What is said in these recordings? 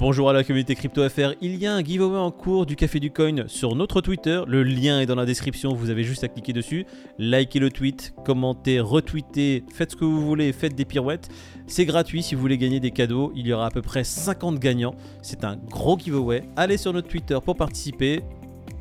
Bonjour à la communauté CryptoFR, il y a un giveaway en cours du Café du Coin sur notre Twitter, le lien est dans la description, vous avez juste à cliquer dessus, likez le tweet, commentez, retweetez, faites ce que vous voulez, faites des pirouettes, c'est gratuit si vous voulez gagner des cadeaux, il y aura à peu près 50 gagnants, c'est un gros giveaway, allez sur notre Twitter pour participer,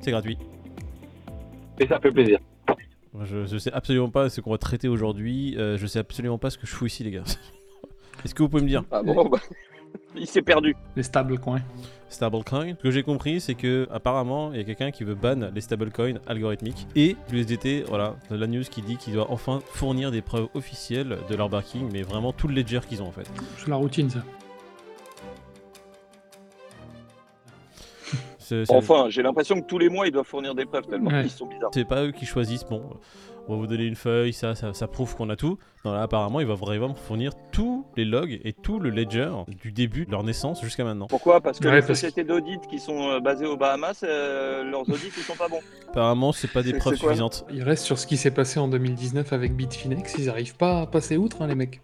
c'est gratuit. Et ça fait plaisir. Je, je sais absolument pas ce qu'on va traiter aujourd'hui, euh, je sais absolument pas ce que je fous ici les gars. Est-ce que vous pouvez me dire? Ah bon, bah, il s'est perdu. Les stablecoins. Stablecoin. Ce que j'ai compris, c'est que apparemment, il y a quelqu'un qui veut ban les stablecoins algorithmiques et l'USDT. Voilà, la news qui dit qu'il doit enfin fournir des preuves officielles de leur backing, mais vraiment tout le ledger qu'ils ont en fait. C'est la routine, ça. C'est c'est- Enfin, j'ai l'impression que tous les mois, ils doivent fournir des preuves tellement Ouais. ils sont bizarres. c'est pas eux qui choisissent. Bon, on va vous donner une feuille, ça, ça, ça prouve qu'on a tout. Non, là, apparemment, ils vont vraiment fournir tous les logs et tout le ledger du début de leur naissance jusqu'à maintenant. Pourquoi? Parce que Ouais, les parce sociétés d'audit qui sont euh, basées aux Bahamas, euh, leurs audits, ils sont pas bons. Apparemment, c'est pas des C'est- preuves suffisantes. Il reste sur ce qui s'est passé en 2019 avec Bitfinex. Ils arrivent pas à passer outre, hein, les mecs.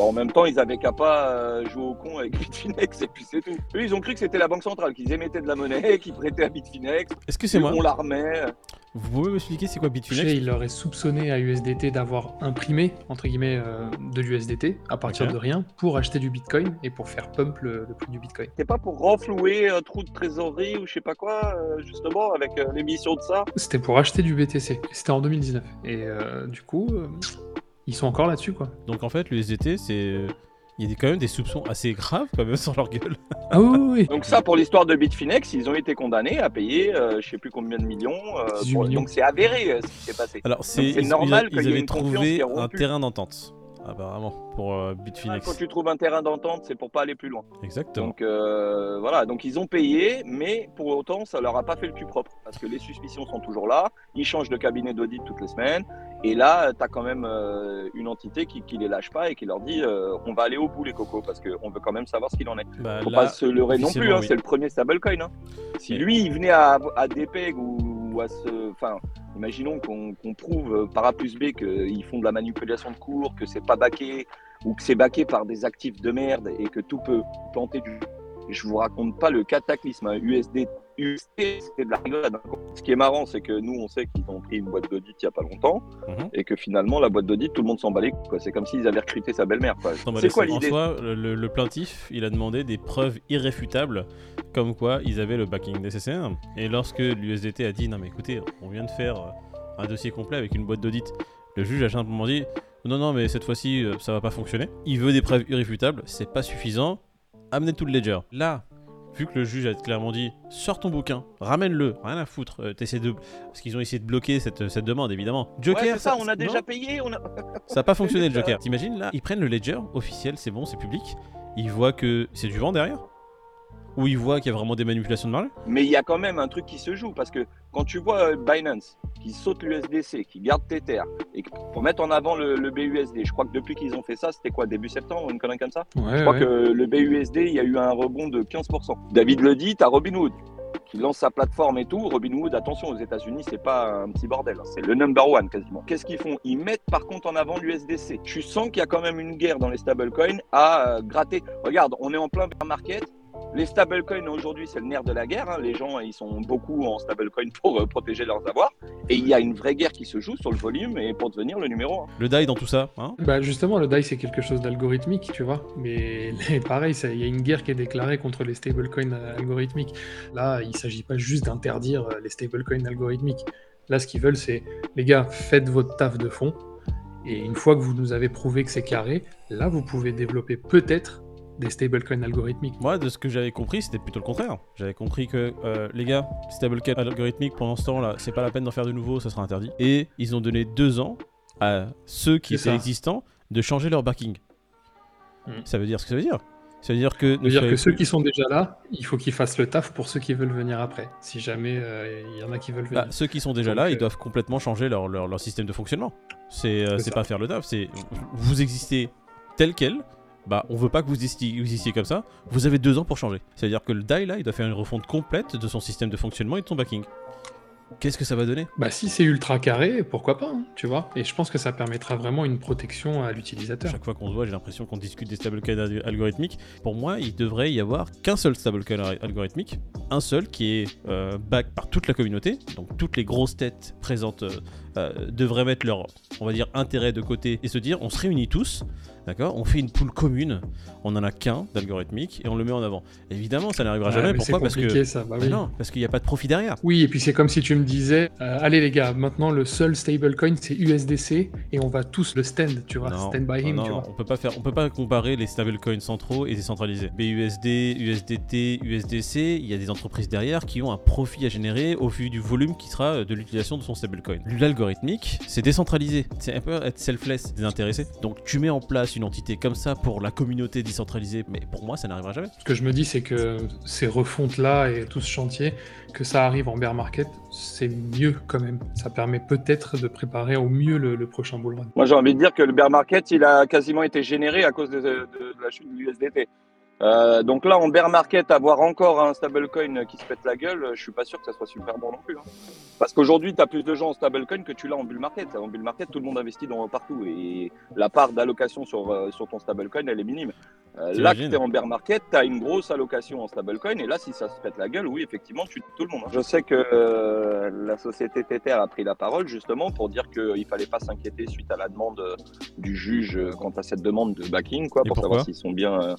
Bon, en même temps, ils avaient qu'à pas euh, jouer au con avec Bitfinex et puis c'est tout. Eux, ils ont cru que c'était la banque centrale, qu'ils émettaient de la monnaie, qu'ils prêtaient à Bitfinex, Est-ce que c'est moi on la remet. Vous pouvez m'expliquer c'est quoi Bitfinex Chez, il leur est soupçonné à USDT d'avoir imprimé, entre guillemets, euh, de l'USDT à partir de rien pour acheter du Bitcoin et pour faire pump le, le prix du Bitcoin. C'est pas pour renflouer un trou de trésorerie ou je sais pas quoi, euh, justement, avec euh, l'émission de ça? C'était pour acheter du BTC. C'était en 2019. Et euh, du coup, euh, ils sont encore là-dessus, quoi. Donc en fait, l'USDT, c'est. Il y a quand même des soupçons assez graves quand même sur leur gueule. Ah oui, oui. Donc ça, pour l'histoire de Bitfinex, ils ont été condamnés à payer, euh, je sais plus combien de millions. euh, 18 pour- millions. Donc c'est avéré euh, ce qui s'est passé. Alors c'est normal ils, qu'il y ait avaient trouvé un terrain d'entente apparemment pour euh, Ah, Bitfinex. Quand tu trouves un terrain d'entente, c'est pour pas aller plus loin. Exactement. Donc euh, voilà, donc ils ont payé, mais pour autant, ça leur a pas fait le cul propre parce que les suspicions sont toujours là. Ils changent de cabinet d'audit toutes les semaines, et là, tu as quand même euh, une entité qui, qui les lâche pas et qui leur dit euh, on va aller au bout les cocos parce qu'on veut quand même savoir ce qu'il en est. Bah, Faut là, pas se leurrer non plus, hein, oui. c'est le premier stablecoin. Hein. Si lui il venait à, à Depeg ou, à ce, enfin, imaginons qu'on qu'on prouve par A plus B qu'ils font de la manipulation de cours, que c'est pas baqué ou que c'est baqué par des actifs de merde et que tout peut planter du. Je vous raconte pas le cataclysme. hein. USD, c'était de la rigolade. Ce qui est marrant, c'est que nous, on sait qu'ils ont pris une boîte d'audit il y a pas longtemps Mhm. et que finalement, la boîte d'audit, tout le monde s'en bat les. C'est comme s'ils avaient recruté sa belle-mère. C'est quoi en l'idée soi, le, le- le plaintif, il a demandé des preuves irréfutables, comme quoi ils avaient le backing nécessaire. Et lorsque l'USDT a dit non mais écoutez, on vient de faire euh, un dossier complet avec une boîte d'audit, le juge a simplement dit non non mais cette fois-ci euh, ça va pas fonctionner. Il veut des preuves irréfutables, c'est pas suffisant. Amenez tout le ledger. Là. Vu que le juge a clairement dit sors ton bouquin, ramène-le, rien à foutre, euh, t'essaies de. Parce qu'ils ont essayé de bloquer cette, cette demande évidemment. Joker, Ouais, ça, on a déjà payé. On a... ça n'a pas fonctionné le Joker. T'imagines là Ils prennent le ledger officiel, c'est bon, c'est public. Ils voient que c'est du vent derrière Ou ils voient qu'il y a vraiment des manipulations de marge Mais il y a quand même un truc qui se joue parce que quand tu vois euh, Binance qui saute l'USDC, qui garde Tether et pour mettre en avant le, le BUSD, je crois que depuis qu'ils ont fait ça, c'était quoi début septembre une connerie comme ça Ouais, Je crois ouais. que le BUSD, il y a eu un rebond de 15%. David le dit, t'as Robinhood qui lance sa plateforme et tout. Robinhood, attention, aux États-Unis, c'est pas un petit bordel, hein, c'est le number one quasiment. Qu'est-ce qu'ils font? Ils mettent par contre en avant l'USDC. Tu sens qu'il y a quand même une guerre dans les stablecoins à euh, gratter. Regarde, on est en plein bear market. Les stablecoins aujourd'hui, c'est le nerf de la guerre. hein. Les gens, ils sont beaucoup en stablecoin pour euh, protéger leurs avoirs. Et il y a une vraie guerre qui se joue sur le volume et pour devenir le numéro 1. Le DAI dans tout ça, hein? Bah justement, le DAI c'est quelque chose d'algorithmique, tu vois. Mais pareil, il y a une guerre qui est déclarée contre les stablecoins euh, algorithmiques. Là, il s'agit pas juste d'interdire euh, les stablecoins algorithmiques. Là, ce qu'ils veulent, c'est les gars, faites votre taf de fond. Et une fois que vous nous avez prouvé que c'est carré, là, vous pouvez développer peut-être des stablecoins algorithmiques. Moi, de ce que j'avais compris, c'était plutôt le contraire. J'avais compris que euh, les gars, stablecoin algorithmique, pendant ce temps-là, c'est pas la peine d'en faire de nouveau, ça sera interdit. Et ils ont donné deux ans à ceux qui étaient ça. existants de changer leur backing. Mm. Ça veut dire ce que ça veut dire. Ça veut dire que. Veut dire que ceux qui sont déjà là, il faut qu'ils fassent le taf pour ceux qui veulent venir après. Si jamais euh, il y en a qui veulent venir. Bah, ceux qui sont déjà Donc, là, euh, ils doivent complètement changer leur, leur, leur système de fonctionnement. C'est euh, pas faire le taf, c'est vous existez tel quel. Bah, on veut pas que vous existiez, comme ça. Vous avez deux ans pour changer. C'est-à-dire que le DAI là, il doit faire une refonte complète de son système de fonctionnement et de son backing. qu'est-ce que ça va donner? Bah si c'est ultra carré, pourquoi pas, hein, tu vois Et je pense que ça permettra vraiment une protection à l'utilisateur. Chaque fois qu'on se voit, j'ai l'impression qu'on discute des stablecoins al- algorithmiques. Pour moi, il devrait y avoir qu'un seul stablecoin al- algorithmique, un seul qui est euh, back par toute la communauté. Donc toutes les grosses têtes présentes euh, devraient mettre leur, on va dire, intérêt de côté et se dire, on se réunit tous, d'accord On fait une pool commune. On en a qu'un d'algorithmique et on le met en avant. Évidemment, ça n'arrivera jamais. Pourquoi? Parce que ça, bah oui. non, parce qu'il n'y a pas de profit derrière. Oui, et puis c'est comme si tu me disais, euh, allez les gars, maintenant le seul stablecoin c'est USDC et on va tous le stand, tu vois, stand by him, non, tu vois. on peut pas faire, on peut pas comparer les stablecoins centraux et décentralisés. BUSD, USDT, USDC, il y a des entreprises derrière qui ont un profit à générer au vu du volume qui sera euh, de l'utilisation de son stablecoin. C'est décentralisé, c'est un peu être selfless, désintéressé. Donc tu mets en place une entité comme ça pour la communauté décentralisée, mais pour moi ça n'arrivera jamais. Ce que je me dis, c'est que ces refontes-là et tout ce chantier, que ça arrive en bear market, c'est mieux quand même. Ça permet peut-être de préparer au mieux le, le prochain bull run. Moi, j'ai envie de dire que le bear market, il a quasiment été généré à cause de, de- de la chute de l'USDT. Euh, donc là, en bear market, avoir encore un stablecoin qui se pète la gueule, je suis pas sûr que ça soit super bon non plus. hein. Parce qu'aujourd'hui, tu as plus de gens en stablecoin que tu l'as en bull market. En bull market, tout le monde investit dans partout et la part d'allocation sur, euh, sur ton stablecoin, elle est minime. Euh, là, que tu es en bear market, tu as une grosse allocation en stablecoin et là, si ça se pète la gueule, oui, effectivement, tu tout le monde. hein. Je sais que euh, la société Tether a pris la parole justement pour dire qu'il fallait pas s'inquiéter suite à la demande du juge quant à cette demande de backing, quoi, Et pour savoir s'ils sont bien.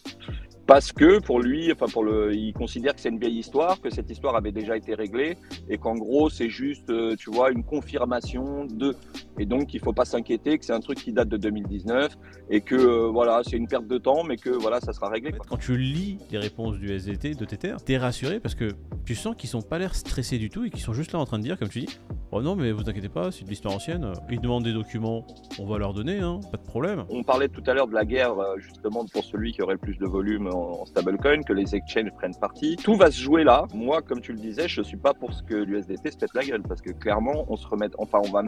Parce que pour lui, enfin pour le, il considère que c'est une vieille histoire, que cette histoire avait déjà été réglée et qu'en gros c'est juste, euh, tu vois, une confirmation de. Et donc il faut pas s'inquiéter que c'est un truc qui date de 2019 et que euh, voilà c'est une perte de temps, mais que voilà ça sera réglé. Quoi. Quand tu lis les réponses du SDT, de Tether, t'es rassuré parce que tu sens qu'ils sont pas l'air stressés du tout et qu'ils sont juste là en train de dire, comme tu dis, oh non mais vous inquiétez pas, c'est de l'histoire ancienne, ils demandent des documents, on va leur donner, hein, pas de problème. On parlait tout à l'heure de la guerre euh, justement pour celui qui aurait le plus de volume en, en stablecoin, que les exchanges prennent parti. Tout va se jouer là. Moi, comme tu le disais, je suis pas pour ce que l'USDT se pète la gueule parce que clairement, on se remet, enfin, on va,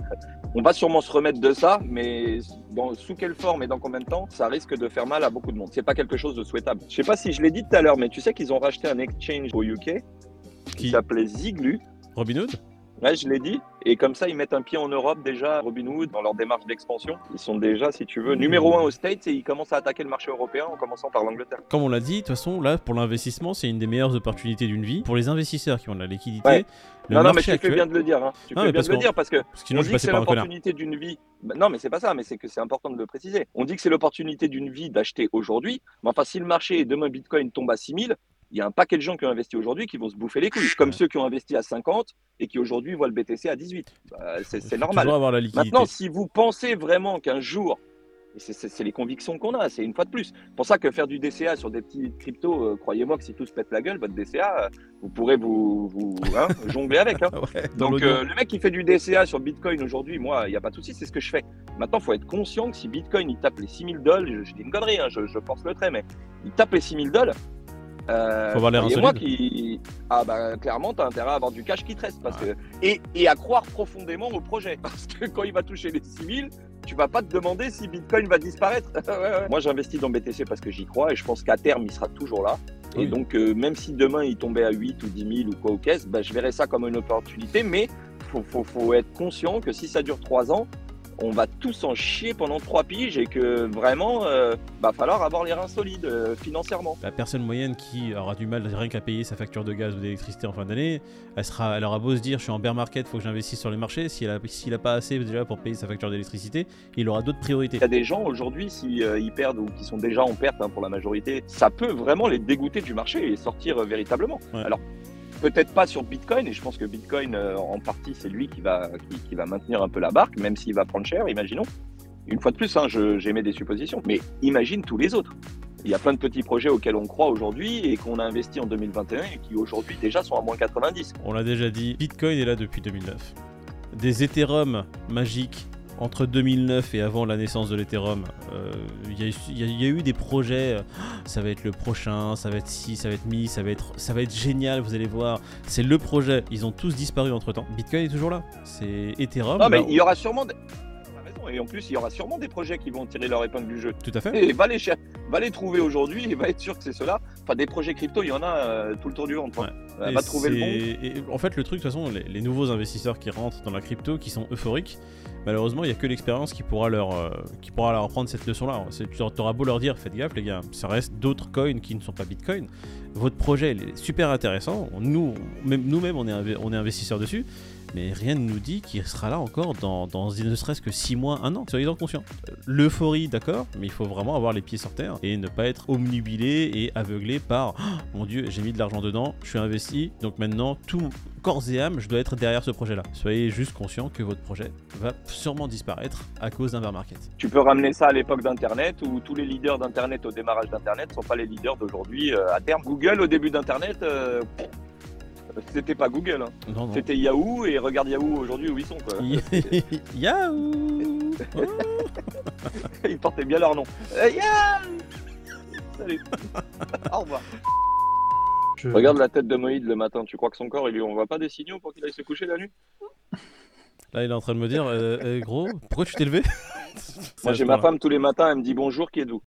on va sûrement se remettre de ça, mais dans, sous quelle forme et dans combien de temps, ça risque de faire mal à beaucoup de monde. C'est pas quelque chose de souhaitable. Je sais pas si je l'ai dit tout à l'heure, mais tu sais qu'ils ont racheté un exchange au UK qui Qui s'appelait Ziglu. Robinhood? Ouais, je l'ai dit. Et comme ça, ils mettent un pied en Europe déjà, Robinhood, dans leur démarche d'expansion. Ils sont déjà, si tu veux, numéro un aux States et ils commencent à attaquer le marché européen en commençant par l'Angleterre. Comme on l'a dit, de toute façon, là, pour l'investissement, c'est une des meilleures opportunités d'une vie. Pour les investisseurs qui ont de la liquidité, Ouais. le non, non, mais tu actuel... fais bien de le dire. Hein. Tu Non, fais bien de le dire parce que Parce on dit que c'est l'opportunité d'une vie. Bah, non, mais c'est pas ça, mais c'est que c'est important de le préciser. On dit que c'est l'opportunité d'une vie d'acheter aujourd'hui. Mais enfin, si le marché et demain Bitcoin tombe à 6000, il y a un paquet de gens qui ont investi aujourd'hui qui vont se bouffer les couilles. Comme ceux qui ont investi à 50 et qui aujourd'hui voient le BTC à 18. Bah, c'est normal. avoir la liquidité. Maintenant, si vous pensez vraiment qu'un jour, et c'est- les convictions qu'on a, c'est une fois de plus. Pour ça que faire du DCA sur des petits cryptos, euh, croyez-moi que si tout se pète la gueule, votre DCA, euh, vous pourrez vous, vous hein, jongler avec. hein. Ah ouais, Donc euh, le mec qui fait du DCA sur Bitcoin aujourd'hui, moi, il n'y a pas de souci, c'est ce que je fais. Maintenant, il faut être conscient que si Bitcoin il tape les 6000 dollars, je, je dis une connerie, hein, je, je force le trait, mais il tape les 6000 dollars. Euh, Faut avoir insolide. qu'il- Ah bah clairement, t'as intérêt à avoir du cash qui te reste parce que... et, et à croire profondément au projet. Parce que quand il va toucher les 6000, tu vas pas te demander si Bitcoin va disparaître. Ouais, ouais. Moi j'investis dans BTC parce que j'y crois et je pense qu'à terme il sera toujours là. Et donc euh, même si demain il tombait à 8 ou 10 000 ou quoi au caisse, bah, je verrais ça comme une opportunité. Mais faut, faut, faut être conscient que si ça dure 3 ans, on va tous en chier pendant 3 piges et que vraiment, euh, va falloir avoir les reins solides euh, financièrement. La personne moyenne qui aura du mal rien qu'à payer sa facture de gaz ou d'électricité en fin d'année, elle, sera, elle aura beau se dire je suis en bear market, faut que j'investisse sur les marchés. Si elle a, s'il a pas assez déjà pour payer sa facture d'électricité, il aura d'autres priorités. Il y a des gens aujourd'hui, si euh, ils perdent ou qui sont déjà en perte hein, pour la majorité, ça peut vraiment les dégoûter du marché et sortir euh, véritablement. Ouais. Alors peut-être pas sur Bitcoin, et je pense que Bitcoin euh, en partie c'est lui qui va maintenir un peu la barque, même s'il va prendre cher, imaginons. Une fois de plus, hein, j'émets des suppositions, mais imagine tous les autres. Il y a plein de petits projets auxquels on croit aujourd'hui et qu'on a investi en 2021 et qui aujourd'hui déjà sont à moins 90. On l'a déjà dit, Bitcoin est là depuis 2009. Des Ethereum magiques entre 2009 et avant la naissance de l'Ethereum, euh, il y, a eu- il y a- il y a eu des projets, euh, ça va être le prochain, ça va être ci, ça va être mi, ça va être, ça va être génial, vous allez voir. C'est le projet, ils ont tous disparu entre temps. Bitcoin est toujours là. C'est Ethereum. Non, mais il y aura sûrement des... Et en plus, il y aura sûrement des projets qui vont tirer leur épingle du jeu. Tout à fait. Et va les, va les trouver aujourd'hui et va être sûr que c'est cela. Enfin, des projets crypto, il y en a euh, tout le tour du monde. Euh, va trouver le bon. et en fait, le truc, de toute façon, les, les nouveaux investisseurs qui rentrent dans la crypto, qui sont euphoriques, malheureusement, il n'y a que l'expérience qui pourra leur, euh, qui pourra leur apprendre cette leçon-là. Tu auras beau leur dire, faites gaffe, les gars, ça reste d'autres coins qui ne sont pas Bitcoin. Votre projet, il est super intéressant. Nous, même, nous-mêmes, on est, on est investisseurs dessus. Mais rien ne nous dit qu'il sera là encore dans, ne serait-ce que 6 mois, 1 an. Soyez-en conscients. L'euphorie, d'accord, mais il faut vraiment avoir les pieds sur terre et ne pas être omnubilé et aveuglé par Oh, mon Dieu, j'ai mis de l'argent dedans, je suis investi, donc maintenant, tout corps et âme, je dois être derrière ce projet-là. Soyez juste conscient que votre projet va sûrement disparaître à cause d'un bear market. Tu peux ramener ça à l'époque d'Internet où tous les leaders d'Internet au démarrage d'Internet ne sont pas les leaders d'aujourd'hui euh, à terme. Google au début d'Internet, euh, c'était pas Google, hein. Non, non. c'était Yahoo et regarde Yahoo aujourd'hui où ils sont. Quoi. Yahoo Oh. Ils portaient bien leur nom. Euh, Yahoo Salut. Au revoir. Je- Regarde la tête de Moïd le matin. Tu crois que son corps, il lui envoie pas des signaux pour qu'il aille se coucher la nuit? Là, il est en train de me dire, euh, euh, gros, pourquoi tu t'es levé? Moi, j'ai ma femme tous les matins, elle me dit bonjour, qui êtes-vous?